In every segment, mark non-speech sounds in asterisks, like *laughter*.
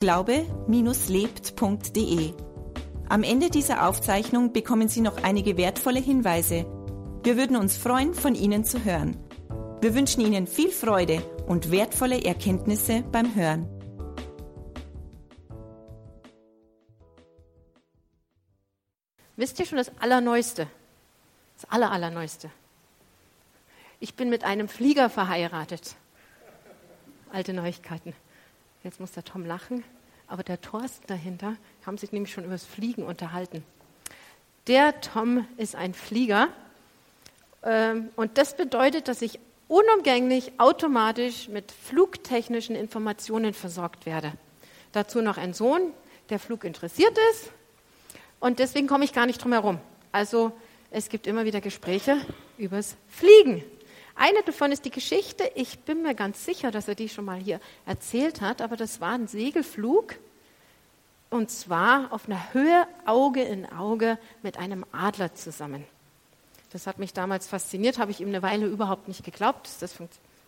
glaube-lebt.de. Am Ende dieser Aufzeichnung bekommen Sie noch einige wertvolle Hinweise. Wir würden uns freuen, von Ihnen zu hören. Wir wünschen Ihnen viel Freude und wertvolle Erkenntnisse beim Hören. Wisst ihr schon das Allerneueste? Das Aller, Allerneueste. Ich bin mit einem Flieger verheiratet. Alte Neuigkeiten. Jetzt muss der Tom lachen, aber der Thorsten dahinter haben sich nämlich schon über das Fliegen unterhalten. Der Tom ist ein Flieger ähm, und das bedeutet, dass ich unumgänglich automatisch mit flugtechnischen Informationen versorgt werde. Dazu noch ein Sohn, der Flug interessiert ist und deswegen komme ich gar nicht drum herum. Also es gibt immer wieder Gespräche übers Fliegen. Eine davon ist die Geschichte, ich bin mir ganz sicher, dass er die schon mal hier erzählt hat, aber das war ein Segelflug und zwar auf einer Höhe Auge in Auge mit einem Adler zusammen. Das hat mich damals fasziniert, habe ich ihm eine Weile überhaupt nicht geglaubt, dass das,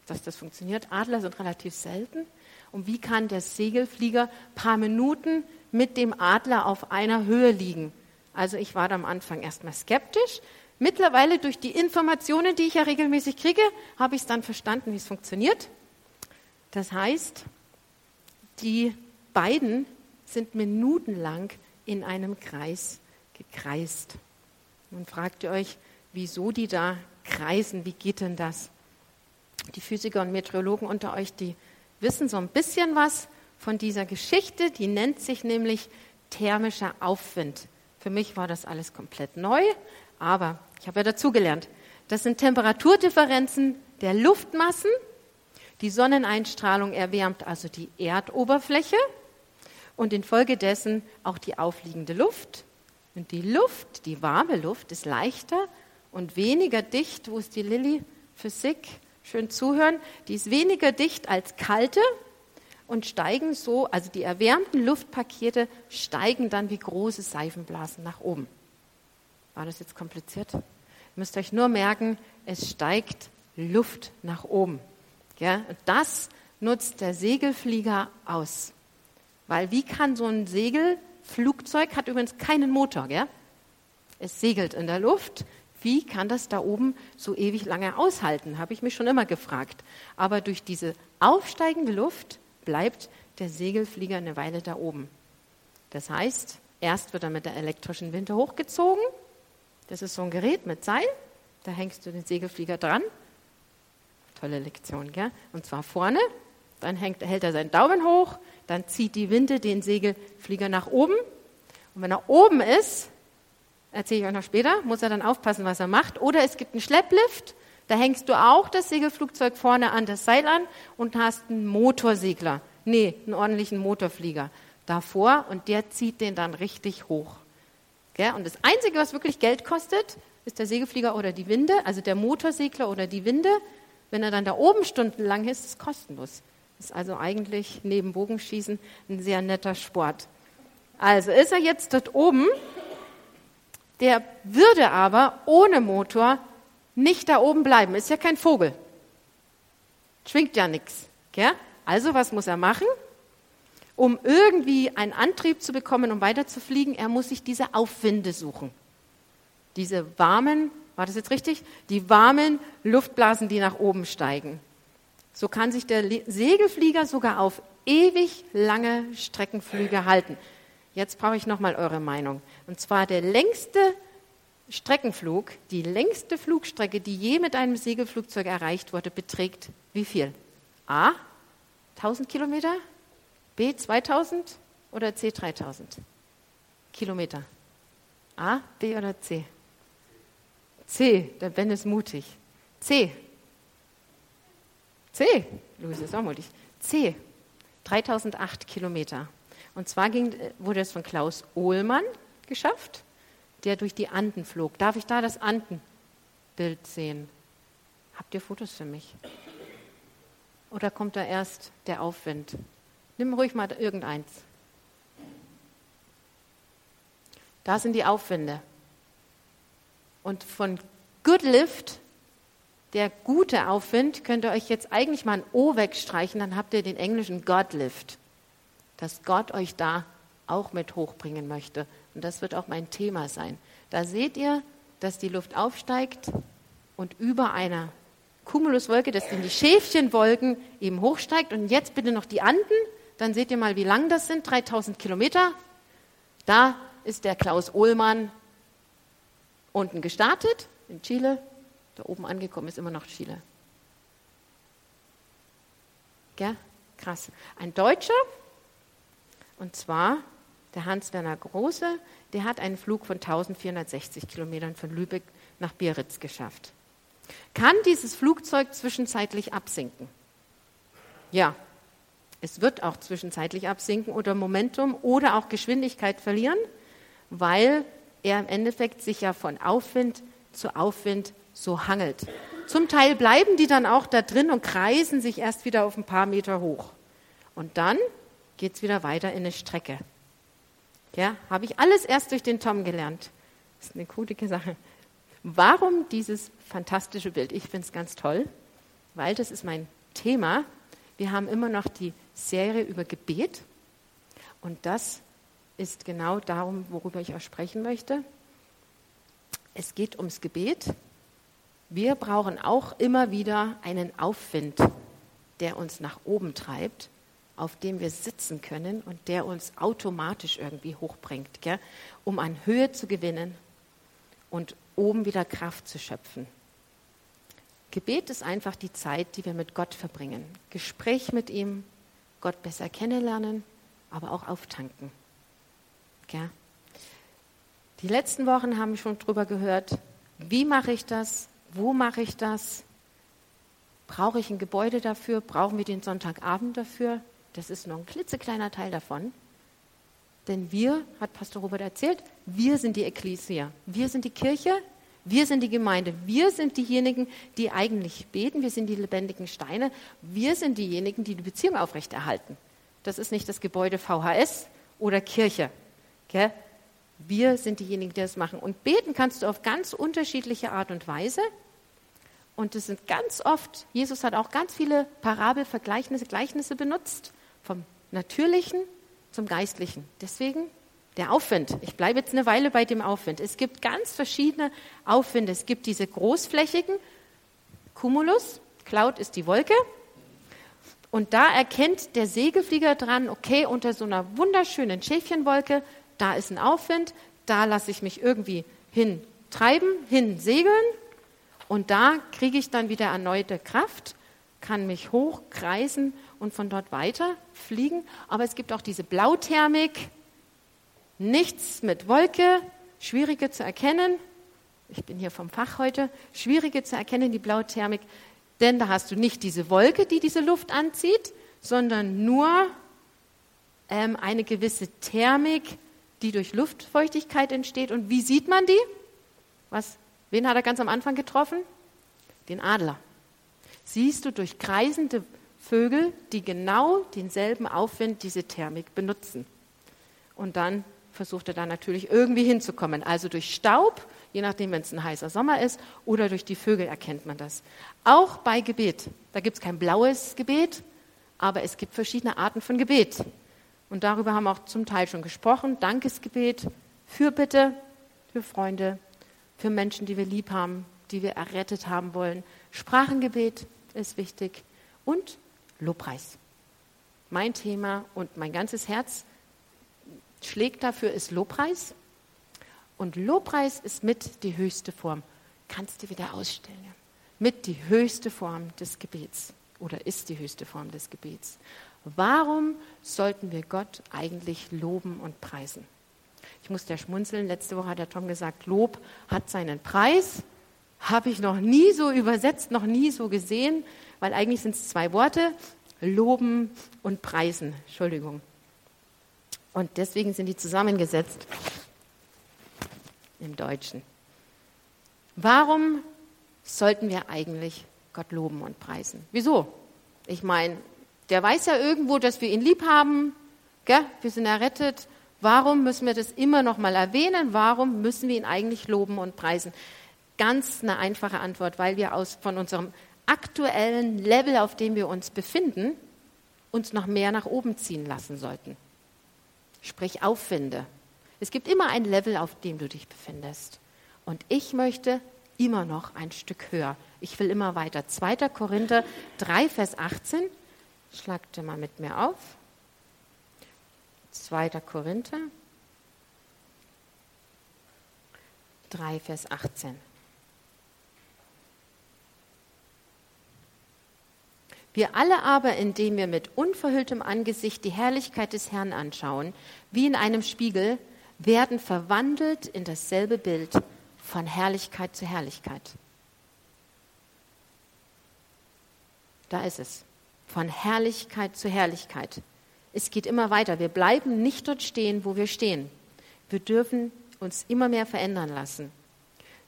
dass das funktioniert. Adler sind relativ selten. Und wie kann der Segelflieger paar Minuten mit dem Adler auf einer Höhe liegen? Also ich war da am Anfang erstmal skeptisch, Mittlerweile durch die Informationen, die ich ja regelmäßig kriege, habe ich es dann verstanden, wie es funktioniert. Das heißt, die beiden sind minutenlang in einem Kreis gekreist. Nun fragt ihr euch, wieso die da kreisen, wie geht denn das? Die Physiker und Meteorologen unter euch, die wissen so ein bisschen was von dieser Geschichte, die nennt sich nämlich thermischer Aufwind. Für mich war das alles komplett neu, aber ich habe ja dazugelernt. Das sind Temperaturdifferenzen der Luftmassen. Die Sonneneinstrahlung erwärmt also die Erdoberfläche und infolgedessen auch die aufliegende Luft. Und die Luft, die warme Luft, ist leichter und weniger dicht. Wo ist die Lilly? Physik, schön zuhören. Die ist weniger dicht als kalte und steigen so, also die erwärmten Luftpakete steigen dann wie große Seifenblasen nach oben. War das jetzt kompliziert? Ihr müsst euch nur merken, es steigt Luft nach oben. Ja, das nutzt der Segelflieger aus. Weil wie kann so ein Segelflugzeug, hat übrigens keinen Motor, gell? es segelt in der Luft, wie kann das da oben so ewig lange aushalten, habe ich mich schon immer gefragt. Aber durch diese aufsteigende Luft bleibt der Segelflieger eine Weile da oben. Das heißt, erst wird er mit der elektrischen Winde hochgezogen das ist so ein Gerät mit Seil, da hängst du den Segelflieger dran. Tolle Lektion, gell? Und zwar vorne, dann hängt, hält er seinen Daumen hoch, dann zieht die Winde den Segelflieger nach oben. Und wenn er oben ist, erzähle ich euch noch später, muss er dann aufpassen, was er macht. Oder es gibt einen Schlepplift, da hängst du auch das Segelflugzeug vorne an das Seil an und hast einen Motorsegler. Nee, einen ordentlichen Motorflieger davor und der zieht den dann richtig hoch. Und das Einzige, was wirklich Geld kostet, ist der Segelflieger oder die Winde, also der Motorsegler oder die Winde. Wenn er dann da oben stundenlang ist, ist es kostenlos. Ist also eigentlich neben Bogenschießen ein sehr netter Sport. Also ist er jetzt dort oben, der würde aber ohne Motor nicht da oben bleiben. Ist ja kein Vogel. Schwingt ja nichts. Also was muss er machen? Um irgendwie einen Antrieb zu bekommen, um weiterzufliegen, er muss sich diese Aufwinde suchen. Diese warmen, war das jetzt richtig? Die warmen Luftblasen, die nach oben steigen. So kann sich der Segelflieger sogar auf ewig lange Streckenflüge halten. Jetzt brauche ich nochmal eure Meinung. Und zwar der längste Streckenflug, die längste Flugstrecke, die je mit einem Segelflugzeug erreicht wurde, beträgt wie viel? A, 1000 Kilometer? B 2000 oder C 3000 Kilometer? A, B oder C? C, der Ben ist mutig. C. C, Luis ist auch mutig. C, 3008 Kilometer. Und zwar ging, wurde es von Klaus Ohlmann geschafft, der durch die Anden flog. Darf ich da das Andenbild sehen? Habt ihr Fotos für mich? Oder kommt da erst der Aufwind? Nimm ruhig mal irgendeins. Da sind die Aufwände. Und von Good Lift, der gute Aufwind, könnt ihr euch jetzt eigentlich mal ein O wegstreichen, dann habt ihr den englischen God Lift. dass Gott euch da auch mit hochbringen möchte. Und das wird auch mein Thema sein. Da seht ihr, dass die Luft aufsteigt und über einer Cumuluswolke, das sind die Schäfchenwolken, eben hochsteigt. Und jetzt bitte noch die Anden. Dann seht ihr mal, wie lang das sind. 3000 Kilometer. Da ist der Klaus Ohlmann unten gestartet in Chile. Da oben angekommen ist immer noch Chile. Gell? Krass. Ein Deutscher, und zwar der Hans-Werner Große, der hat einen Flug von 1460 Kilometern von Lübeck nach Biarritz geschafft. Kann dieses Flugzeug zwischenzeitlich absinken? Ja, es wird auch zwischenzeitlich absinken oder Momentum oder auch Geschwindigkeit verlieren, weil er im Endeffekt sich ja von Aufwind zu Aufwind so hangelt. Zum Teil bleiben die dann auch da drin und kreisen sich erst wieder auf ein paar Meter hoch. Und dann geht es wieder weiter in eine Strecke. Ja, habe ich alles erst durch den Tom gelernt. Das ist eine coole Sache. Warum dieses fantastische Bild? Ich finde es ganz toll, weil das ist mein Thema. Wir haben immer noch die Serie über Gebet und das ist genau darum, worüber ich auch sprechen möchte. Es geht ums Gebet. Wir brauchen auch immer wieder einen Aufwind, der uns nach oben treibt auf dem wir sitzen können und der uns automatisch irgendwie hochbringt, gell? um an Höhe zu gewinnen und oben wieder Kraft zu schöpfen. Gebet ist einfach die Zeit, die wir mit Gott verbringen. Gespräch mit ihm, Gott besser kennenlernen, aber auch auftanken. Gell? Die letzten Wochen haben wir schon darüber gehört, wie mache ich das, wo mache ich das, brauche ich ein Gebäude dafür, brauchen wir den Sonntagabend dafür, das ist nur ein klitzekleiner Teil davon. Denn wir, hat Pastor Robert erzählt, wir sind die Ekklesia. Wir sind die Kirche, wir sind die Gemeinde. Wir sind diejenigen, die eigentlich beten. Wir sind die lebendigen Steine. Wir sind diejenigen, die die Beziehung aufrechterhalten. Das ist nicht das Gebäude VHS oder Kirche. Gell? Wir sind diejenigen, die das machen. Und beten kannst du auf ganz unterschiedliche Art und Weise. Und das sind ganz oft, Jesus hat auch ganz viele Parabelvergleichnisse, Gleichnisse benutzt. Vom Natürlichen zum Geistlichen. Deswegen der Aufwind. Ich bleibe jetzt eine Weile bei dem Aufwind. Es gibt ganz verschiedene Aufwinde. Es gibt diese großflächigen Cumulus, Cloud ist die Wolke. Und da erkennt der Segelflieger dran, okay, unter so einer wunderschönen Schäfchenwolke, da ist ein Aufwind, da lasse ich mich irgendwie hin treiben, hin segeln und da kriege ich dann wieder erneute Kraft, kann mich hochkreisen und von dort weiter fliegen. Aber es gibt auch diese Blauthermik, nichts mit Wolke, schwierige zu erkennen. Ich bin hier vom Fach heute, schwierige zu erkennen, die Blauthermik, denn da hast du nicht diese Wolke, die diese Luft anzieht, sondern nur ähm, eine gewisse Thermik, die durch Luftfeuchtigkeit entsteht. Und wie sieht man die? Was, wen hat er ganz am Anfang getroffen? Den Adler. Siehst du durch kreisende Vögel, die genau denselben Aufwind, diese Thermik benutzen. Und dann versucht er da natürlich irgendwie hinzukommen. Also durch Staub, je nachdem, wenn es ein heißer Sommer ist, oder durch die Vögel erkennt man das. Auch bei Gebet. Da gibt es kein blaues Gebet, aber es gibt verschiedene Arten von Gebet. Und darüber haben wir auch zum Teil schon gesprochen. Dankesgebet, Fürbitte für Freunde, für Menschen, die wir lieb haben, die wir errettet haben wollen. Sprachengebet ist wichtig. Und Lobpreis. Mein Thema und mein ganzes Herz schlägt dafür ist Lobpreis. Und Lobpreis ist mit die höchste Form. Kannst du wieder ausstellen. Mit die höchste Form des Gebets oder ist die höchste Form des Gebets. Warum sollten wir Gott eigentlich loben und preisen? Ich muss ja schmunzeln. Letzte Woche hat der Tom gesagt, Lob hat seinen Preis. Habe ich noch nie so übersetzt, noch nie so gesehen weil eigentlich sind es zwei Worte, loben und preisen. Entschuldigung. Und deswegen sind die zusammengesetzt im Deutschen. Warum sollten wir eigentlich Gott loben und preisen? Wieso? Ich meine, der weiß ja irgendwo, dass wir ihn lieb haben. Gell? Wir sind errettet. Warum müssen wir das immer noch mal erwähnen? Warum müssen wir ihn eigentlich loben und preisen? Ganz eine einfache Antwort, weil wir aus, von unserem aktuellen Level, auf dem wir uns befinden, uns noch mehr nach oben ziehen lassen sollten. Sprich Aufwinde. Es gibt immer ein Level, auf dem du dich befindest. Und ich möchte immer noch ein Stück höher. Ich will immer weiter. 2. Korinther 3, Vers 18. Schlagt mal mit mir auf. 2. Korinther 3, Vers 18. Wir alle aber, indem wir mit unverhülltem Angesicht die Herrlichkeit des Herrn anschauen, wie in einem Spiegel, werden verwandelt in dasselbe Bild von Herrlichkeit zu Herrlichkeit. Da ist es. Von Herrlichkeit zu Herrlichkeit. Es geht immer weiter. Wir bleiben nicht dort stehen, wo wir stehen. Wir dürfen uns immer mehr verändern lassen.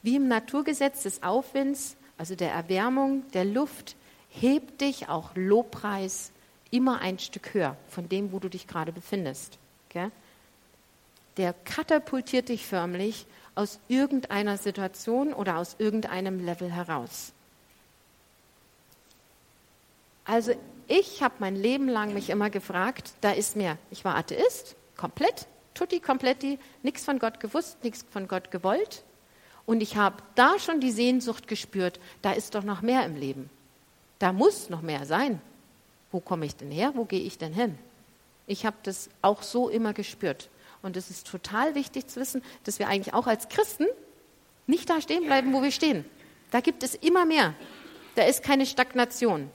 Wie im Naturgesetz des Aufwinds, also der Erwärmung der Luft, hebt dich auch Lobpreis immer ein Stück höher von dem, wo du dich gerade befindest. Okay? Der katapultiert dich förmlich aus irgendeiner Situation oder aus irgendeinem Level heraus. Also ich habe mein Leben lang mich immer gefragt, da ist mehr. Ich war Atheist, komplett, tutti kompletti, nichts von Gott gewusst, nichts von Gott gewollt. Und ich habe da schon die Sehnsucht gespürt, da ist doch noch mehr im Leben. Da muss noch mehr sein. Wo komme ich denn her? Wo gehe ich denn hin? Ich habe das auch so immer gespürt. Und es ist total wichtig zu wissen, dass wir eigentlich auch als Christen nicht da stehen bleiben, wo wir stehen. Da gibt es immer mehr. Da ist keine Stagnation.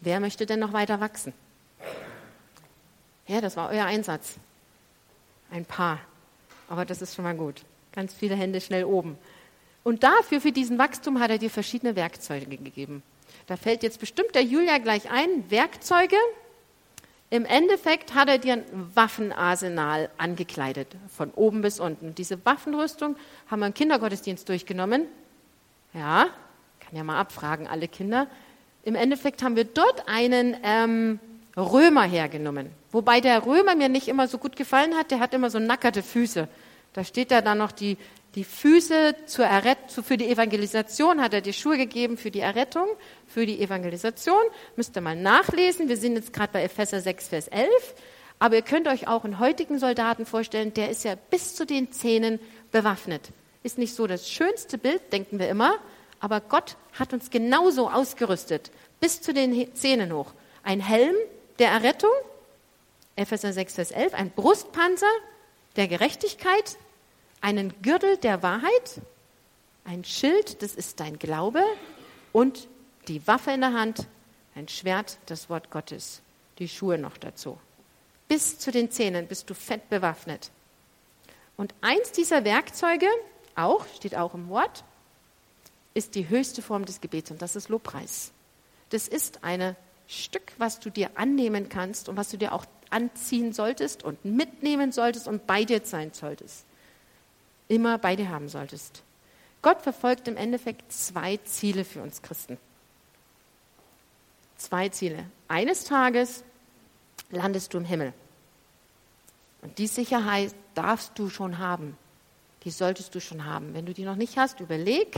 Wer möchte denn noch weiter wachsen? Ja, das war euer Einsatz. Ein paar. Aber das ist schon mal gut. Ganz viele Hände schnell oben. Und dafür, für diesen Wachstum, hat er dir verschiedene Werkzeuge gegeben. Da fällt jetzt bestimmt der Julia gleich ein, Werkzeuge. Im Endeffekt hat er dir ein Waffenarsenal angekleidet, von oben bis unten. Diese Waffenrüstung haben wir im Kindergottesdienst durchgenommen. Ja, kann ja mal abfragen, alle Kinder. Im Endeffekt haben wir dort einen ähm, Römer hergenommen. Wobei der Römer mir nicht immer so gut gefallen hat, der hat immer so nackerte Füße. Da steht da dann noch die die Füße zur Erret für die Evangelisation hat er die Schuhe gegeben für die Errettung, für die Evangelisation. Müsst ihr mal nachlesen. Wir sind jetzt gerade bei Epheser 6, Vers 11. Aber ihr könnt euch auch einen heutigen Soldaten vorstellen, der ist ja bis zu den Zähnen bewaffnet. Ist nicht so das schönste Bild, denken wir immer, aber Gott hat uns genauso ausgerüstet, bis zu den Zähnen hoch. Ein Helm der Errettung, Epheser 6, Vers 11, ein Brustpanzer der Gerechtigkeit, einen Gürtel der Wahrheit, ein Schild, das ist dein Glaube und die Waffe in der Hand, ein Schwert, das Wort Gottes, die Schuhe noch dazu. Bis zu den Zähnen bist du fett bewaffnet. Und eins dieser Werkzeuge, auch, steht auch im Wort, ist die höchste Form des Gebets und das ist Lobpreis. Das ist ein Stück, was du dir annehmen kannst und was du dir auch anziehen solltest und mitnehmen solltest und bei dir sein solltest immer bei dir haben solltest. Gott verfolgt im Endeffekt zwei Ziele für uns Christen. Zwei Ziele. Eines Tages landest du im Himmel. Und die Sicherheit darfst du schon haben. Die solltest du schon haben. Wenn du die noch nicht hast, überleg,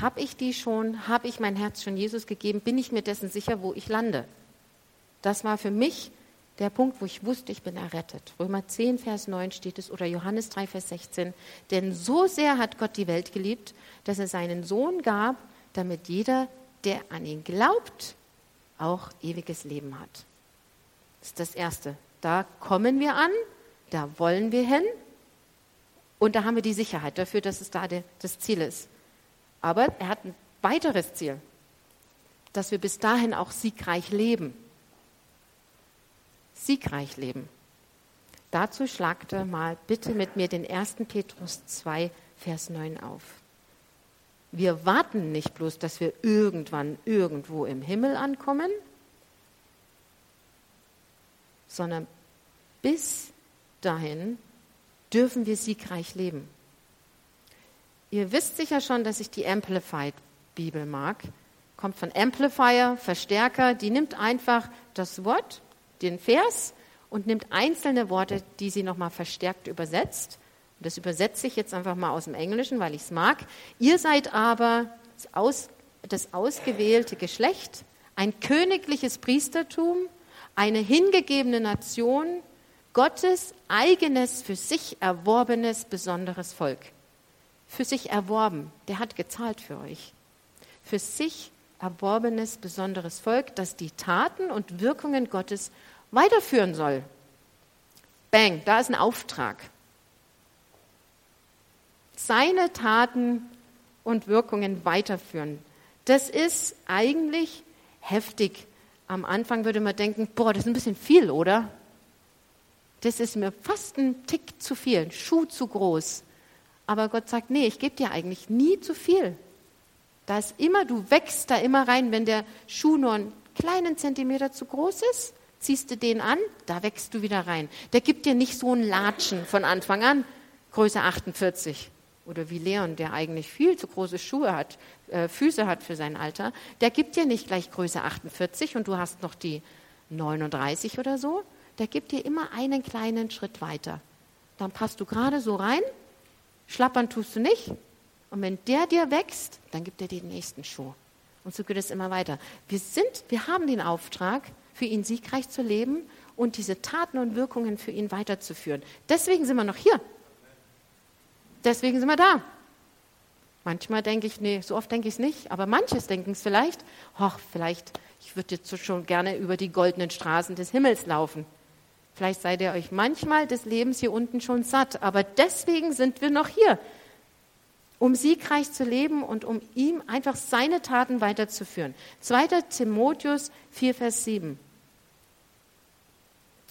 habe ich die schon? Habe ich mein Herz schon Jesus gegeben? Bin ich mir dessen sicher, wo ich lande? Das war für mich der Punkt, wo ich wusste, ich bin errettet. Römer 10, Vers 9 steht es oder Johannes 3, Vers 16. Denn so sehr hat Gott die Welt geliebt, dass er seinen Sohn gab, damit jeder, der an ihn glaubt, auch ewiges Leben hat. Das ist das Erste. Da kommen wir an, da wollen wir hin und da haben wir die Sicherheit dafür, dass es da das Ziel ist. Aber er hat ein weiteres Ziel, dass wir bis dahin auch siegreich leben siegreich leben. Dazu schlagte mal bitte mit mir den 1. Petrus 2, Vers 9 auf. Wir warten nicht bloß, dass wir irgendwann irgendwo im Himmel ankommen, sondern bis dahin dürfen wir siegreich leben. Ihr wisst sicher schon, dass ich die Amplified Bibel mag. Kommt von Amplifier, Verstärker. Die nimmt einfach das Wort den Vers und nimmt einzelne Worte, die sie nochmal verstärkt übersetzt. Und das übersetze ich jetzt einfach mal aus dem Englischen, weil ich es mag. Ihr seid aber das, aus, das ausgewählte Geschlecht, ein königliches Priestertum, eine hingegebene Nation, Gottes eigenes, für sich erworbenes, besonderes Volk. Für sich erworben, der hat gezahlt für euch. Für sich erworbenes, besonderes Volk, das die Taten und Wirkungen Gottes weiterführen soll. Bang, da ist ein Auftrag. Seine Taten und Wirkungen weiterführen. Das ist eigentlich heftig. Am Anfang würde man denken, boah, das ist ein bisschen viel, oder? Das ist mir fast ein Tick zu viel, ein Schuh zu groß. Aber Gott sagt, nee, ich gebe dir eigentlich nie zu viel. Da ist immer, du wächst da immer rein. Wenn der Schuh nur einen kleinen Zentimeter zu groß ist, ziehst du den an, da wächst du wieder rein. Der gibt dir nicht so ein Latschen von Anfang an, Größe 48. Oder wie Leon, der eigentlich viel zu große Schuhe hat, äh, Füße hat für sein Alter, der gibt dir nicht gleich Größe 48 und du hast noch die 39 oder so. Der gibt dir immer einen kleinen Schritt weiter. Dann passt du gerade so rein, schlappern tust du nicht. Und wenn der dir wächst, dann gibt er dir den nächsten Schuh. Und so geht es immer weiter. Wir sind, wir haben den Auftrag, für ihn siegreich zu leben und diese Taten und Wirkungen für ihn weiterzuführen. Deswegen sind wir noch hier. Deswegen sind wir da. Manchmal denke ich, nee, so oft denke ich es nicht, aber manches denken es vielleicht, ach, vielleicht, ich würde jetzt schon gerne über die goldenen Straßen des Himmels laufen. Vielleicht seid ihr euch manchmal des Lebens hier unten schon satt, aber deswegen sind wir noch hier, um siegreich zu leben und um ihm einfach seine Taten weiterzuführen. 2. Timotheus 4, Vers 7.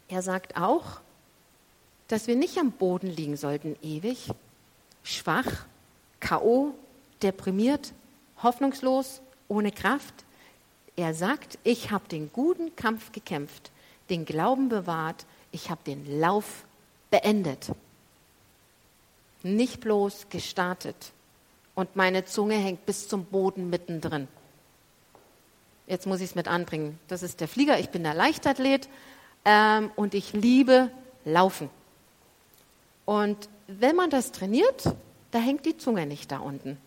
Er sagt auch, dass wir nicht am Boden liegen sollten ewig, schwach, KO, deprimiert, hoffnungslos, ohne Kraft. Er sagt, ich habe den guten Kampf gekämpft, den Glauben bewahrt, ich habe den Lauf beendet. Nicht bloß gestartet. Und meine Zunge hängt bis zum Boden mittendrin. Jetzt muss ich es mit anbringen. Das ist der Flieger, ich bin der Leichtathlet ähm, und ich liebe Laufen. Und wenn man das trainiert, da hängt die Zunge nicht da unten.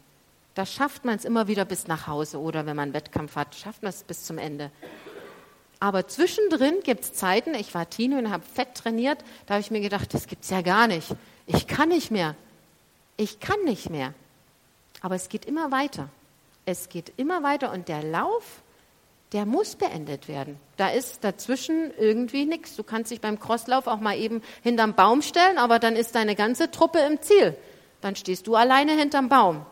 Da schafft man es immer wieder bis nach Hause oder wenn man einen Wettkampf hat, schafft man es bis zum Ende. Aber zwischendrin gibt es Zeiten, ich war Tino und habe fett trainiert, da habe ich mir gedacht, das gibt es ja gar nicht. Ich kann nicht mehr. Ich kann nicht mehr. Aber es geht immer weiter. Es geht immer weiter und der Lauf, der muss beendet werden. Da ist dazwischen irgendwie nichts. Du kannst dich beim Crosslauf auch mal eben hinterm Baum stellen, aber dann ist deine ganze Truppe im Ziel. Dann stehst du alleine hinterm Baum.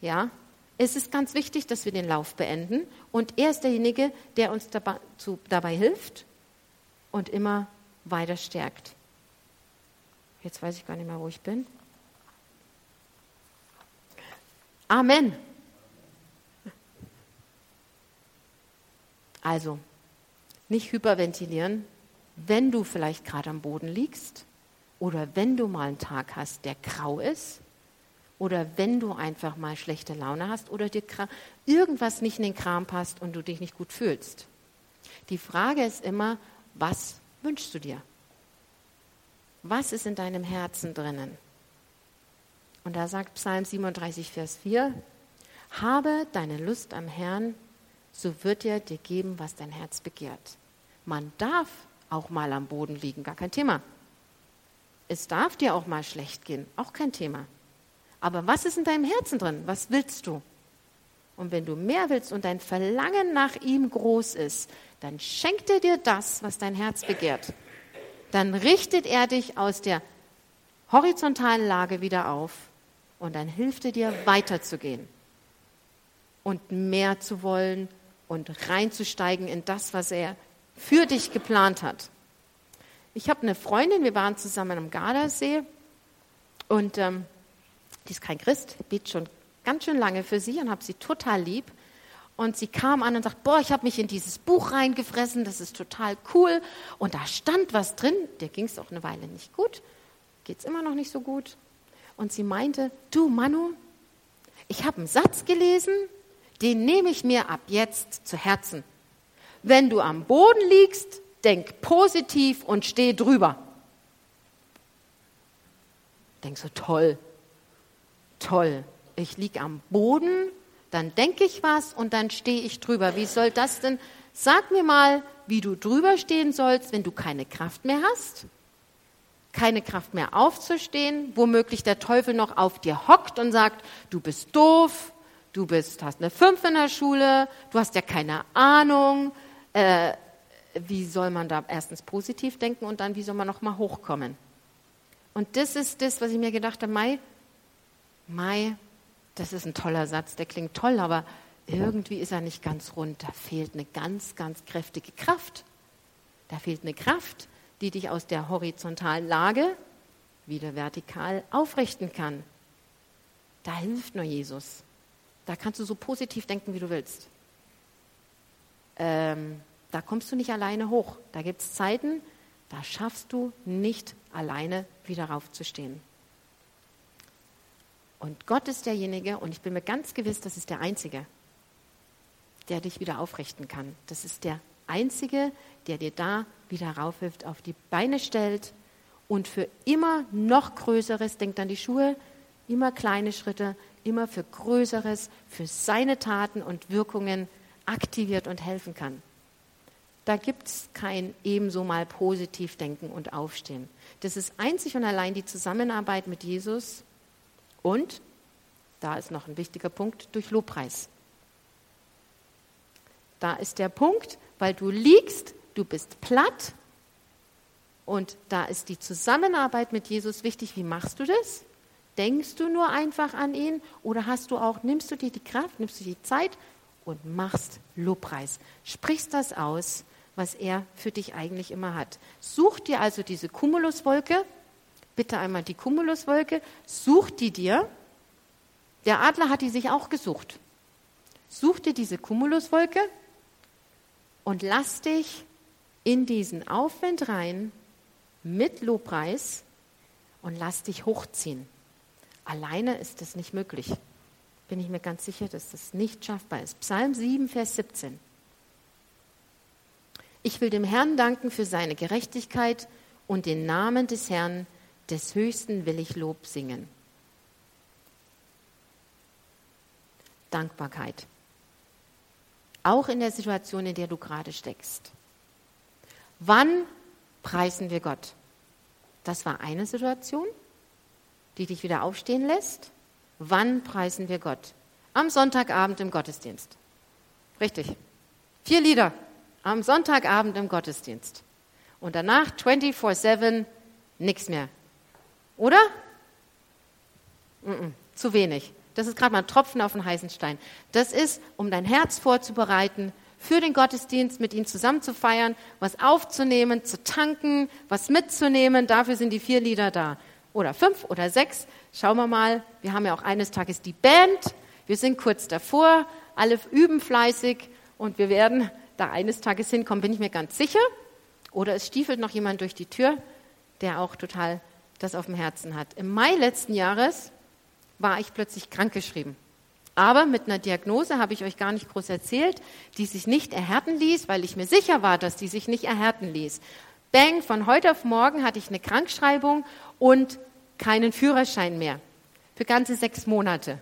Ja? Es ist ganz wichtig, dass wir den Lauf beenden und er ist derjenige, der uns dabei, zu, dabei hilft und immer weiter stärkt. Jetzt weiß ich gar nicht mehr, wo ich bin. Amen. Also, nicht hyperventilieren, wenn du vielleicht gerade am Boden liegst oder wenn du mal einen Tag hast, der grau ist oder wenn du einfach mal schlechte Laune hast oder dir irgendwas nicht in den Kram passt und du dich nicht gut fühlst. Die Frage ist immer, was wünschst du dir? Was ist in deinem Herzen drinnen? Und da sagt Psalm 37, Vers 4, habe deine Lust am Herrn so wird er dir geben, was dein Herz begehrt. Man darf auch mal am Boden liegen, gar kein Thema. Es darf dir auch mal schlecht gehen, auch kein Thema. Aber was ist in deinem Herzen drin? Was willst du? Und wenn du mehr willst und dein Verlangen nach ihm groß ist, dann schenkt er dir das, was dein Herz begehrt. Dann richtet er dich aus der horizontalen Lage wieder auf und dann hilft er dir weiterzugehen und mehr zu wollen und reinzusteigen in das, was er für dich geplant hat. Ich habe eine Freundin, wir waren zusammen am Gardasee und ähm, die ist kein Christ, betet schon ganz schön lange für sie und habe sie total lieb. Und sie kam an und sagt, boah, ich habe mich in dieses Buch reingefressen, das ist total cool. Und da stand was drin, der ging es auch eine Weile nicht gut, geht es immer noch nicht so gut. Und sie meinte, du Manu, ich habe einen Satz gelesen, den nehme ich mir ab jetzt zu Herzen. Wenn du am Boden liegst, denk positiv und steh drüber. Denk so, toll, toll. Ich liege am Boden, dann denke ich was und dann stehe ich drüber. Wie soll das denn? Sag mir mal, wie du drüber stehen sollst, wenn du keine Kraft mehr hast, keine Kraft mehr aufzustehen, womöglich der Teufel noch auf dir hockt und sagt, du bist doof, du bist, hast eine Fünf in der Schule, du hast ja keine Ahnung. Äh, wie soll man da erstens positiv denken und dann, wie soll man noch mal hochkommen? Und das ist das, was ich mir gedacht habe, Mai, Mai, das ist ein toller Satz, der klingt toll, aber irgendwie ist er nicht ganz rund. Da fehlt eine ganz, ganz kräftige Kraft. Da fehlt eine Kraft, die dich aus der horizontalen Lage wieder vertikal aufrichten kann. Da hilft nur Jesus. Da kannst du so positiv denken, wie du willst. Ähm, da kommst du nicht alleine hoch. Da gibt es Zeiten, da schaffst du nicht alleine wieder raufzustehen. Und Gott ist derjenige, und ich bin mir ganz gewiss, das ist der Einzige, der dich wieder aufrichten kann. Das ist der Einzige, der dir da wieder raufhilft, auf die Beine stellt und für immer noch Größeres, denkt an die Schuhe, immer kleine Schritte, immer für Größeres, für seine Taten und Wirkungen aktiviert und helfen kann. Da gibt es kein ebenso mal positiv denken und aufstehen. Das ist einzig und allein die Zusammenarbeit mit Jesus und, da ist noch ein wichtiger Punkt, durch Lobpreis. Da ist der Punkt, weil du liegst, du bist platt und da ist die Zusammenarbeit mit Jesus wichtig. Wie machst du das? Denkst du nur einfach an ihn oder hast du auch, nimmst du dir die Kraft, nimmst du die Zeit und machst Lobpreis. Sprichst das aus, was er für dich eigentlich immer hat. Such dir also diese Cumuluswolke, bitte einmal die Cumuluswolke, such die dir. Der Adler hat die sich auch gesucht. Such dir diese Cumuluswolke und lass dich in diesen Aufwind rein mit Lobpreis und lass dich hochziehen. Alleine ist das nicht möglich. Bin ich mir ganz sicher, dass das nicht schaffbar ist. Psalm 7, Vers 17. Ich will dem Herrn danken für seine Gerechtigkeit und den Namen des Herrn, des Höchsten will ich Lob singen. Dankbarkeit. Auch in der Situation, in der du gerade steckst. Wann preisen wir Gott? Das war eine Situation die dich wieder aufstehen lässt? Wann preisen wir Gott? Am Sonntagabend im Gottesdienst. Richtig. Vier Lieder am Sonntagabend im Gottesdienst. Und danach 24-7 nichts mehr. Oder? Mm -mm, zu wenig. Das ist gerade mal ein Tropfen auf den heißen Stein. Das ist, um dein Herz vorzubereiten, für den Gottesdienst mit ihm zusammen zu feiern, was aufzunehmen, zu tanken, was mitzunehmen. Dafür sind die vier Lieder da oder fünf oder sechs. Schauen wir mal, wir haben ja auch eines Tages die Band. Wir sind kurz davor, alle üben fleißig und wir werden da eines Tages hinkommen, bin ich mir ganz sicher. Oder es stiefelt noch jemand durch die Tür, der auch total das auf dem Herzen hat. Im Mai letzten Jahres war ich plötzlich krankgeschrieben. Aber mit einer Diagnose habe ich euch gar nicht groß erzählt, die sich nicht erhärten ließ, weil ich mir sicher war, dass die sich nicht erhärten ließ. Bang, von heute auf morgen hatte ich eine Krankschreibung und keinen Führerschein mehr. Für ganze sechs Monate.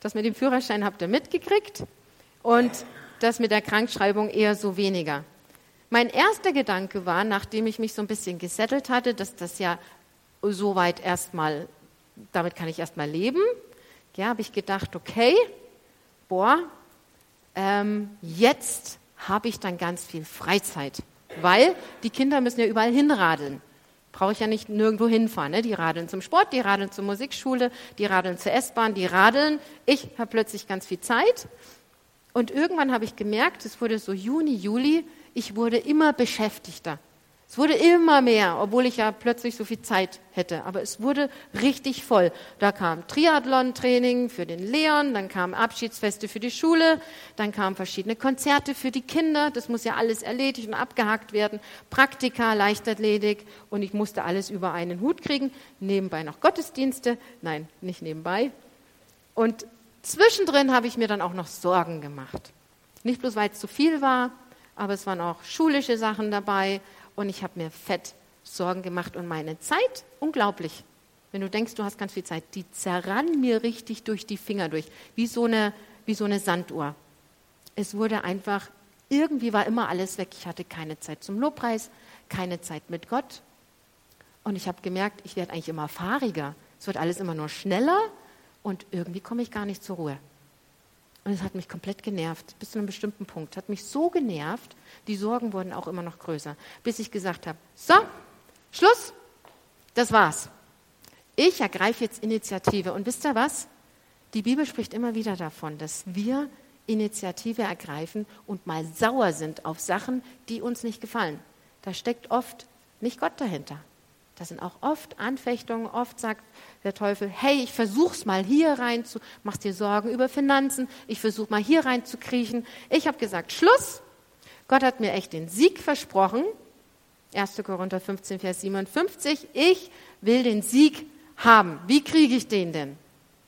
Das mit dem Führerschein habt ihr mitgekriegt und das mit der Krankschreibung eher so weniger. Mein erster Gedanke war, nachdem ich mich so ein bisschen gesettelt hatte, dass das ja soweit erstmal, damit kann ich erstmal leben, ja, habe ich gedacht, okay, boah, ähm, jetzt habe ich dann ganz viel Freizeit, weil die Kinder müssen ja überall hinradeln brauche ich ja nicht nirgendwo hinfahren. Ne? Die radeln zum Sport, die radeln zur Musikschule, die radeln zur S-Bahn, die radeln. Ich habe plötzlich ganz viel Zeit. Und irgendwann habe ich gemerkt, es wurde so Juni, Juli, ich wurde immer beschäftigter. Es wurde immer mehr, obwohl ich ja plötzlich so viel Zeit hätte. Aber es wurde richtig voll. Da kam Triathlon-Training für den Leon, dann kamen Abschiedsfeste für die Schule, dann kamen verschiedene Konzerte für die Kinder. Das muss ja alles erledigt und abgehakt werden. Praktika, Leichtathletik und ich musste alles über einen Hut kriegen. Nebenbei noch Gottesdienste. Nein, nicht nebenbei. Und zwischendrin habe ich mir dann auch noch Sorgen gemacht. Nicht bloß, weil es zu viel war, aber es waren auch schulische Sachen dabei und ich habe mir fett Sorgen gemacht und meine Zeit, unglaublich. Wenn du denkst, du hast ganz viel Zeit, die zerrann mir richtig durch die Finger durch, wie so eine, wie so eine Sanduhr. Es wurde einfach Irgendwie war immer alles weg. Ich hatte keine Zeit zum Lobpreis, keine Zeit mit Gott. Und ich habe gemerkt, ich werde eigentlich immer fahriger. Es wird alles immer nur schneller und irgendwie komme ich gar nicht zur Ruhe. Und es hat mich komplett genervt, bis zu einem bestimmten Punkt. Hat mich so genervt, die Sorgen wurden auch immer noch größer, bis ich gesagt habe, so, Schluss, das war's. Ich ergreife jetzt Initiative. Und wisst ihr was? Die Bibel spricht immer wieder davon, dass wir Initiative ergreifen und mal sauer sind auf Sachen, die uns nicht gefallen. Da steckt oft nicht Gott dahinter. Das sind auch oft Anfechtungen. Oft sagt der Teufel, hey, ich versuch's mal hier rein zu, machst dir Sorgen über Finanzen, ich versuche mal hier rein zu kriechen. Ich habe gesagt, Schluss. Gott hat mir echt den Sieg versprochen. 1. Korinther 15, Vers 57. Ich will den Sieg haben. Wie kriege ich den denn?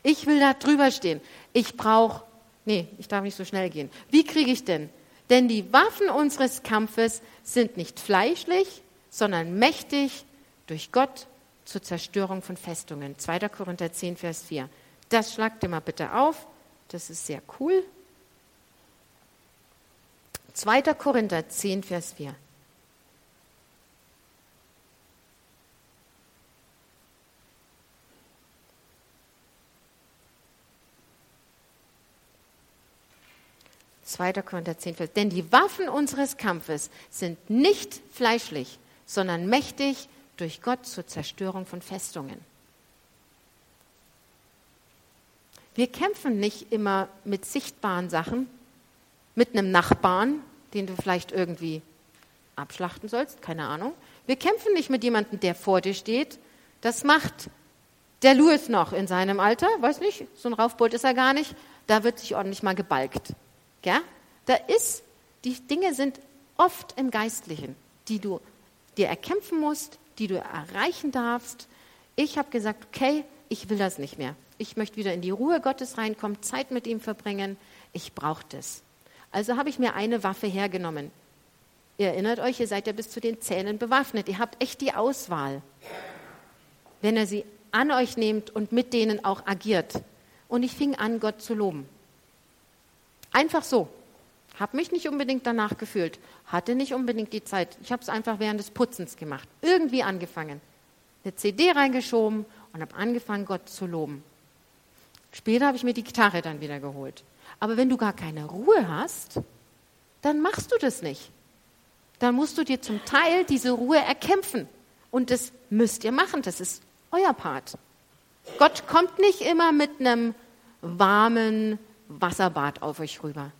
Ich will da drüber stehen. Ich brauche, nee, ich darf nicht so schnell gehen. Wie kriege ich denn? Denn die Waffen unseres Kampfes sind nicht fleischlich, sondern mächtig durch Gott zur Zerstörung von Festungen. 2. Korinther 10, Vers 4. Das schlagt ihr mal bitte auf. Das ist sehr cool. 2. Korinther 10, Vers 4. 2. Korinther 10, Vers. Denn die Waffen unseres Kampfes sind nicht fleischlich, sondern mächtig durch Gott zur Zerstörung von Festungen. Wir kämpfen nicht immer mit sichtbaren Sachen, mit einem Nachbarn, den du vielleicht irgendwie abschlachten sollst, keine Ahnung. Wir kämpfen nicht mit jemandem, der vor dir steht. Das macht der Louis noch in seinem Alter, weiß nicht, so ein Raufbold ist er gar nicht. Da wird sich ordentlich mal gebalgt. Ja? Da ist, die Dinge sind oft im Geistlichen, die du dir erkämpfen musst, die du erreichen darfst. Ich habe gesagt, okay, ich will das nicht mehr. Ich möchte wieder in die Ruhe Gottes reinkommen, Zeit mit ihm verbringen. Ich brauche das. Also habe ich mir eine Waffe hergenommen. Ihr erinnert euch, ihr seid ja bis zu den Zähnen bewaffnet. Ihr habt echt die Auswahl. Wenn er sie an euch nehmt und mit denen auch agiert. Und ich fing an, Gott zu loben. Einfach so. Habe mich nicht unbedingt danach gefühlt, hatte nicht unbedingt die Zeit. Ich habe es einfach während des Putzens gemacht. Irgendwie angefangen. Eine CD reingeschoben und habe angefangen, Gott zu loben. Später habe ich mir die Gitarre dann wieder geholt. Aber wenn du gar keine Ruhe hast, dann machst du das nicht. Dann musst du dir zum Teil diese Ruhe erkämpfen. Und das müsst ihr machen. Das ist euer Part. Gott kommt nicht immer mit einem warmen, Wasserbad auf euch rüber.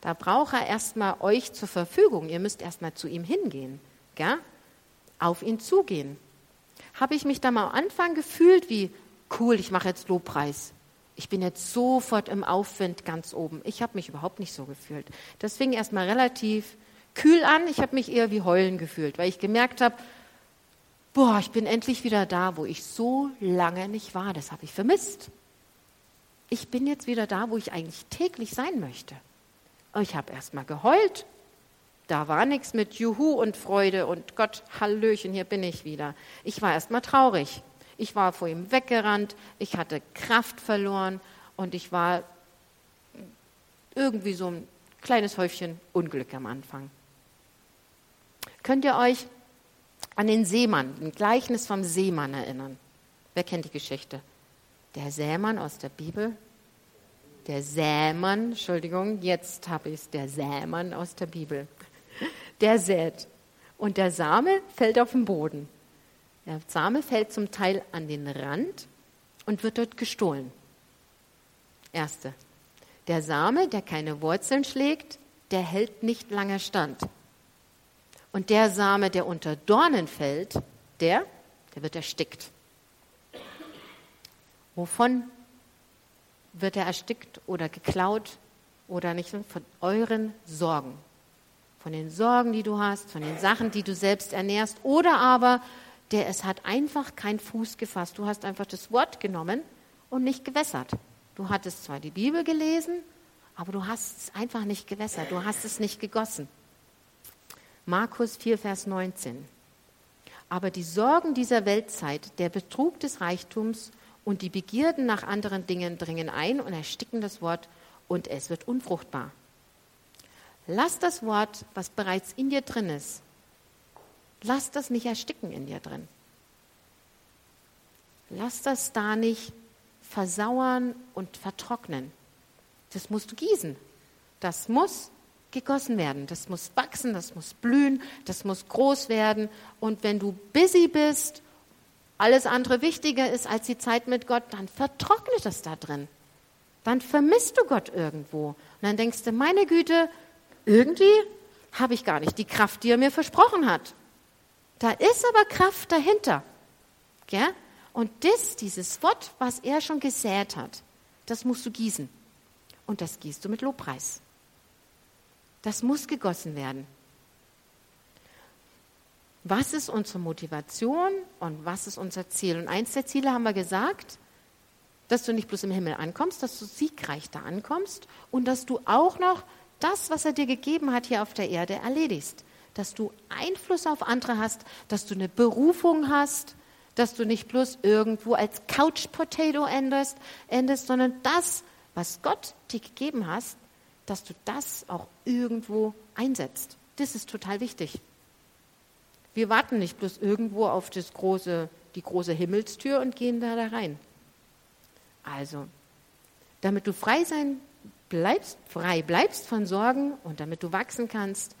Da braucht er erstmal euch zur Verfügung. Ihr müsst erstmal zu ihm hingehen, gell? auf ihn zugehen. Habe ich mich da mal am Anfang gefühlt wie, cool, ich mache jetzt Lobpreis. Ich bin jetzt sofort im Aufwind ganz oben. Ich habe mich überhaupt nicht so gefühlt. Das fing erstmal relativ kühl an. Ich habe mich eher wie heulen gefühlt, weil ich gemerkt habe, boah, ich bin endlich wieder da, wo ich so lange nicht war. Das habe ich vermisst ich bin jetzt wieder da, wo ich eigentlich täglich sein möchte. Ich habe erst mal geheult. Da war nichts mit Juhu und Freude und Gott, Hallöchen, hier bin ich wieder. Ich war erst mal traurig. Ich war vor ihm weggerannt, ich hatte Kraft verloren und ich war irgendwie so ein kleines Häufchen Unglück am Anfang. Könnt ihr euch an den Seemann, ein Gleichnis vom Seemann erinnern? Wer kennt die Geschichte? Der Sämann aus der Bibel. Der Sämann, Entschuldigung, jetzt habe ich es, der Sämann aus der Bibel. *laughs* Der sät. Und der Same fällt auf den Boden. Der Same fällt zum Teil an den Rand und wird dort gestohlen. Erste. Der Same, der keine Wurzeln schlägt, der hält nicht lange stand. Und der Same, der unter Dornen fällt, der, der wird erstickt. Wovon wird er erstickt oder geklaut oder nicht? Von euren Sorgen. Von den Sorgen, die du hast, von den Sachen, die du selbst ernährst. Oder aber, der es hat einfach keinen Fuß gefasst. Du hast einfach das Wort genommen und nicht gewässert. Du hattest zwar die Bibel gelesen, aber du hast es einfach nicht gewässert. Du hast es nicht gegossen. Markus 4, Vers 19. Aber die Sorgen dieser Weltzeit, der Betrug des Reichtums und die Begierden nach anderen Dingen dringen ein und ersticken das Wort und es wird unfruchtbar. Lass das Wort, was bereits in dir drin ist, lass das nicht ersticken in dir drin. Lass das da nicht versauern und vertrocknen. Das musst du gießen. Das muss gegossen werden. Das muss wachsen, das muss blühen, das muss groß werden. Und wenn du busy bist, alles andere wichtiger ist als die Zeit mit Gott, dann vertrocknet das da drin. Dann vermisst du Gott irgendwo. Und dann denkst du, meine Güte, irgendwie habe ich gar nicht die Kraft, die er mir versprochen hat. Da ist aber Kraft dahinter. Gell? Und das, dieses Wort, was er schon gesät hat, das musst du gießen. Und das gießt du mit Lobpreis. Das muss gegossen werden. Was ist unsere Motivation und was ist unser Ziel? Und eins der Ziele haben wir gesagt, dass du nicht bloß im Himmel ankommst, dass du siegreich da ankommst und dass du auch noch das, was er dir gegeben hat hier auf der Erde, erledigst. Dass du Einfluss auf andere hast, dass du eine Berufung hast, dass du nicht bloß irgendwo als Couch Potato endest, endest sondern das, was Gott dir gegeben hast, dass du das auch irgendwo einsetzt. Das ist total wichtig. Wir warten nicht bloß irgendwo auf das große, die große Himmelstür und gehen da, da rein. Also, damit du frei sein bleibst, frei bleibst von Sorgen und damit du wachsen kannst,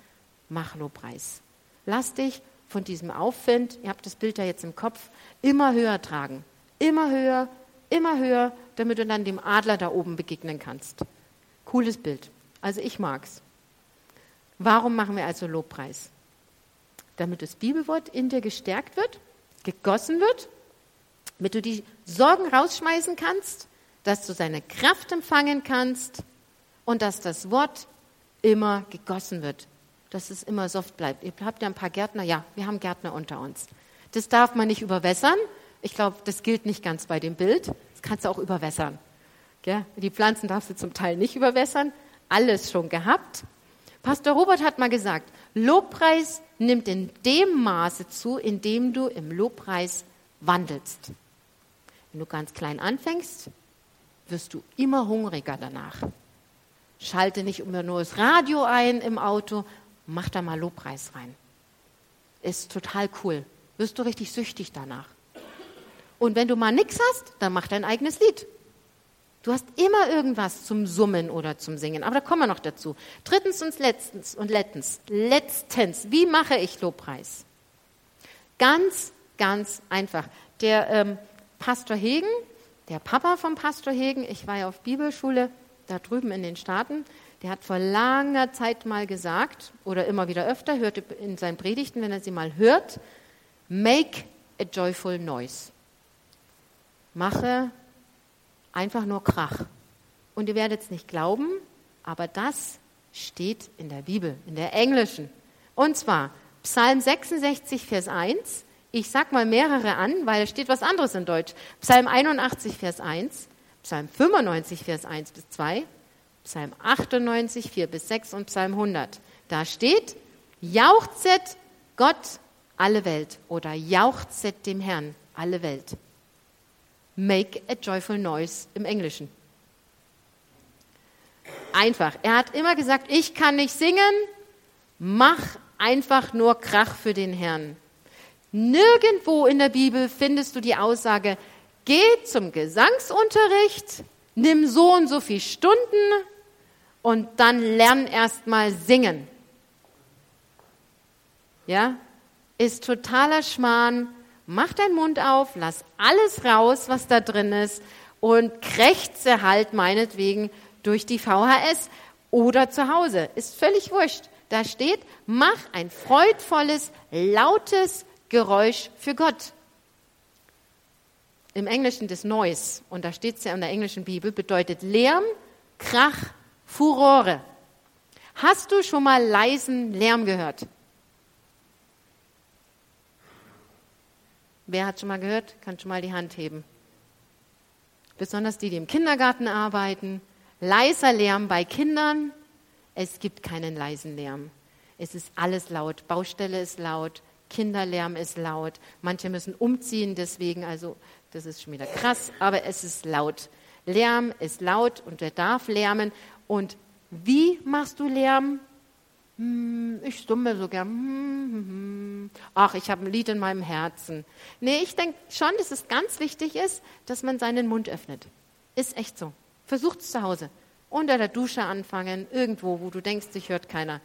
mach Lobpreis. Lass dich von diesem Aufwind, ihr habt das Bild da jetzt im Kopf, immer höher tragen. Immer höher, immer höher, damit du dann dem Adler da oben begegnen kannst. Cooles Bild. Also ich mag's. Warum machen wir also Lobpreis? Damit das Bibelwort in dir gestärkt wird, gegossen wird, damit du die Sorgen rausschmeißen kannst, dass du seine Kraft empfangen kannst und dass das Wort immer gegossen wird, dass es immer soft bleibt. Ihr habt ja ein paar Gärtner, ja, wir haben Gärtner unter uns. Das darf man nicht überwässern. Ich glaube, das gilt nicht ganz bei dem Bild. Das kannst du auch überwässern. Gell? Die Pflanzen darfst du zum Teil nicht überwässern. Alles schon gehabt. Pastor Robert hat mal gesagt, Lobpreis nimmt in dem Maße zu, in dem du im Lobpreis wandelst. Wenn du ganz klein anfängst, wirst du immer hungriger danach. Schalte nicht immer nur das Radio ein im Auto, mach da mal Lobpreis rein. Ist total cool. Wirst du richtig süchtig danach. Und wenn du mal nichts hast, dann mach dein eigenes Lied. Du hast immer irgendwas zum Summen oder zum Singen. Aber da kommen wir noch dazu. Drittens und letztens und letztens, letztens, wie mache ich Lobpreis? Ganz, ganz einfach. Der ähm, Pastor Hegen, der Papa vom Pastor Hegen, ich war ja auf Bibelschule da drüben in den Staaten, der hat vor langer Zeit mal gesagt, oder immer wieder öfter, hörte in seinen Predigten, wenn er sie mal hört, make a joyful noise. Mache einfach nur Krach. Und ihr werdet es nicht glauben, aber das steht in der Bibel, in der englischen. Und zwar Psalm 66, Vers 1. Ich sag mal mehrere an, weil es steht was anderes in Deutsch. Psalm 81, Vers 1, Psalm 95, Vers 1 bis 2, Psalm 98, 4 bis 6 und Psalm 100. Da steht, jauchzet Gott alle Welt oder jauchzet dem Herrn alle Welt. Make a joyful noise im Englischen. Einfach. Er hat immer gesagt, ich kann nicht singen, mach einfach nur Krach für den Herrn. Nirgendwo in der Bibel findest du die Aussage, geh zum Gesangsunterricht, nimm so und so viele Stunden und dann lern erst mal singen. Ja? Ist totaler Schmarrn. Mach deinen Mund auf, lass alles raus, was da drin ist und krächze halt meinetwegen durch die VHS oder zu Hause. Ist völlig wurscht. Da steht, mach ein freudvolles, lautes Geräusch für Gott. Im Englischen das Noise, und da steht es ja in der englischen Bibel, bedeutet Lärm, Krach, Furore. Hast du schon mal leisen Lärm gehört? Wer hat schon mal gehört? Kann schon mal die Hand heben. Besonders die, die im Kindergarten arbeiten. Leiser Lärm bei Kindern. Es gibt keinen leisen Lärm. Es ist alles laut. Baustelle ist laut. Kinderlärm ist laut. Manche müssen umziehen, deswegen, also das ist schon wieder krass, aber es ist laut. Lärm ist laut und er darf lärmen. Und wie machst du Lärm? Hm, ich stumme so gern. Hm, hm. Ach, ich habe ein Lied in meinem Herzen. Nee, ich denke schon, dass es ganz wichtig ist, dass man seinen Mund öffnet. Ist echt so. Versucht es zu Hause. Unter der Dusche anfangen, irgendwo, wo du denkst, dich hört keiner.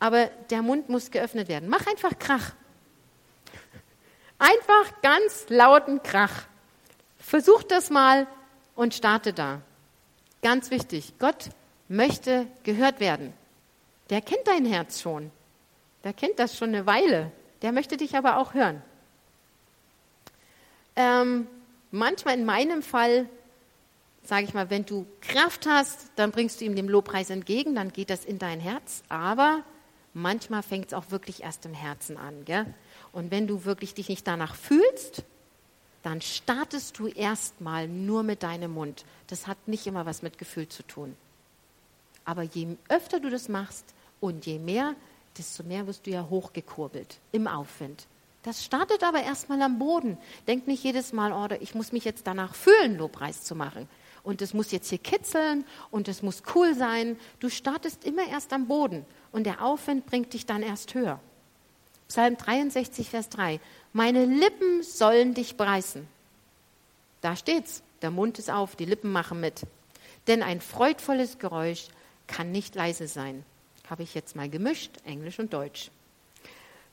Aber der Mund muss geöffnet werden. Mach einfach Krach. Einfach ganz lauten Krach. Versuch das mal und starte da. Ganz wichtig. Gott möchte gehört werden. Der kennt dein Herz schon. Der kennt das schon eine Weile. Der möchte dich aber auch hören. Ähm, manchmal in meinem Fall, sage ich mal, wenn du Kraft hast, dann bringst du ihm den Lobpreis entgegen, dann geht das in dein Herz. Aber manchmal fängt es auch wirklich erst im Herzen an. Gell? Und wenn du wirklich dich nicht danach fühlst, dann startest du erstmal nur mit deinem Mund. Das hat nicht immer was mit Gefühl zu tun. Aber je öfter du das machst und je mehr, desto mehr wirst du ja hochgekurbelt im Aufwind. Das startet aber erstmal am Boden. Denk nicht jedes Mal, oh, ich muss mich jetzt danach fühlen, Lobpreis zu machen. Und es muss jetzt hier kitzeln und es muss cool sein. Du startest immer erst am Boden und der Aufwind bringt dich dann erst höher. Psalm 63, Vers 3. Meine Lippen sollen dich preisen. Da steht's. Der Mund ist auf, die Lippen machen mit. Denn ein freudvolles Geräusch kann nicht leise sein. Habe ich jetzt mal gemischt, Englisch und Deutsch.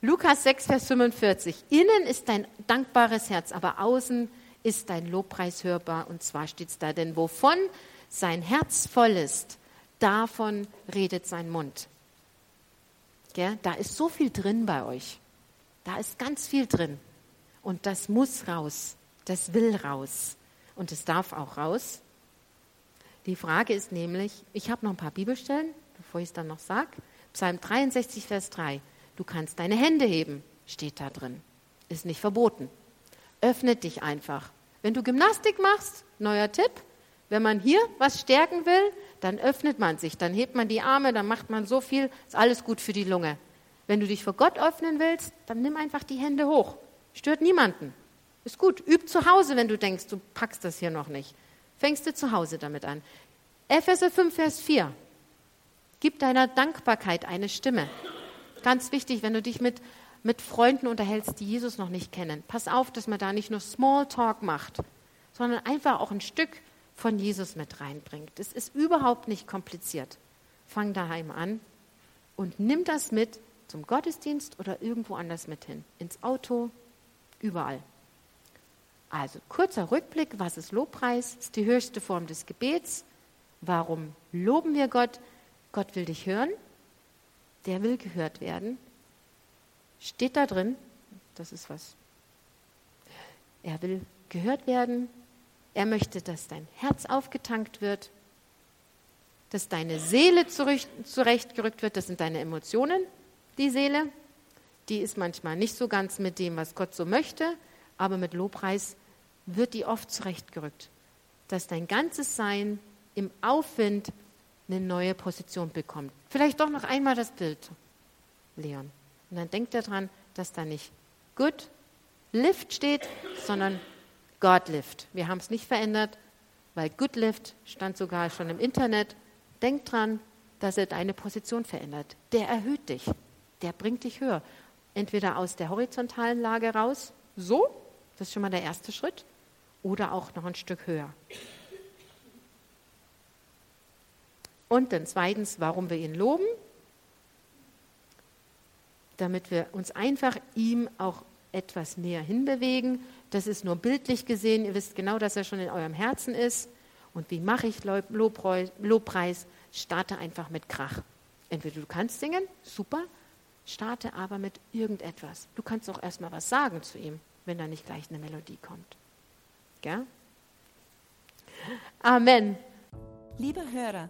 Lukas 6, Vers 45. Innen ist dein dankbares Herz, aber außen ist dein Lobpreis hörbar. Und zwar steht es da, denn wovon sein Herz voll ist, davon redet sein Mund. Gell? Da ist so viel drin bei euch. Da ist ganz viel drin. Und das muss raus. Das will raus. Und es darf auch raus. Die Frage ist nämlich, ich habe noch ein paar Bibelstellen, bevor ich es dann noch sage. Psalm 63, Vers 3. Du kannst deine Hände heben, steht da drin. Ist nicht verboten. Öffnet dich einfach. Wenn du Gymnastik machst, neuer Tipp, wenn man hier was stärken will, dann öffnet man sich, dann hebt man die Arme, dann macht man so viel, ist alles gut für die Lunge. Wenn du dich vor Gott öffnen willst, dann nimm einfach die Hände hoch. Stört niemanden. Ist gut. Üb zu Hause, wenn du denkst, du packst das hier noch nicht fängst du zu Hause damit an. Epheser 5, Vers 4. Gib deiner Dankbarkeit eine Stimme. Ganz wichtig, wenn du dich mit, mit Freunden unterhältst, die Jesus noch nicht kennen. Pass auf, dass man da nicht nur Smalltalk macht, sondern einfach auch ein Stück von Jesus mit reinbringt. Es ist überhaupt nicht kompliziert. Fang daheim an und nimm das mit zum Gottesdienst oder irgendwo anders mit hin. Ins Auto, überall. Also kurzer Rückblick, was ist Lobpreis? Ist die höchste Form des Gebets. Warum loben wir Gott? Gott will dich hören. Der will gehört werden. Steht da drin, das ist was. Er will gehört werden. Er möchte, dass dein Herz aufgetankt wird, dass deine Seele zurechtgerückt wird. Das sind deine Emotionen, die Seele. Die ist manchmal nicht so ganz mit dem, was Gott so möchte, aber mit Lobpreis wird die oft zurechtgerückt, dass dein ganzes Sein im Aufwind eine neue Position bekommt. Vielleicht doch noch einmal das Bild, Leon. Und dann denkt er daran, dass da nicht Good Lift steht, sondern God Lift. Wir haben es nicht verändert, weil Good Lift stand sogar schon im Internet. Denk dran, dass er deine Position verändert. Der erhöht dich. Der bringt dich höher. Entweder aus der horizontalen Lage raus, so, das ist schon mal der erste Schritt, oder auch noch ein Stück höher. Und dann zweitens, warum wir ihn loben, damit wir uns einfach ihm auch etwas näher hinbewegen. Das ist nur bildlich gesehen. Ihr wisst genau, dass er schon in eurem Herzen ist. Und wie mache ich Lobpreis? Starte einfach mit Krach. Entweder du kannst singen, super, starte aber mit irgendetwas. Du kannst auch erstmal was sagen zu ihm, wenn da nicht gleich eine Melodie kommt. Gell? Amen. Liebe Hörer,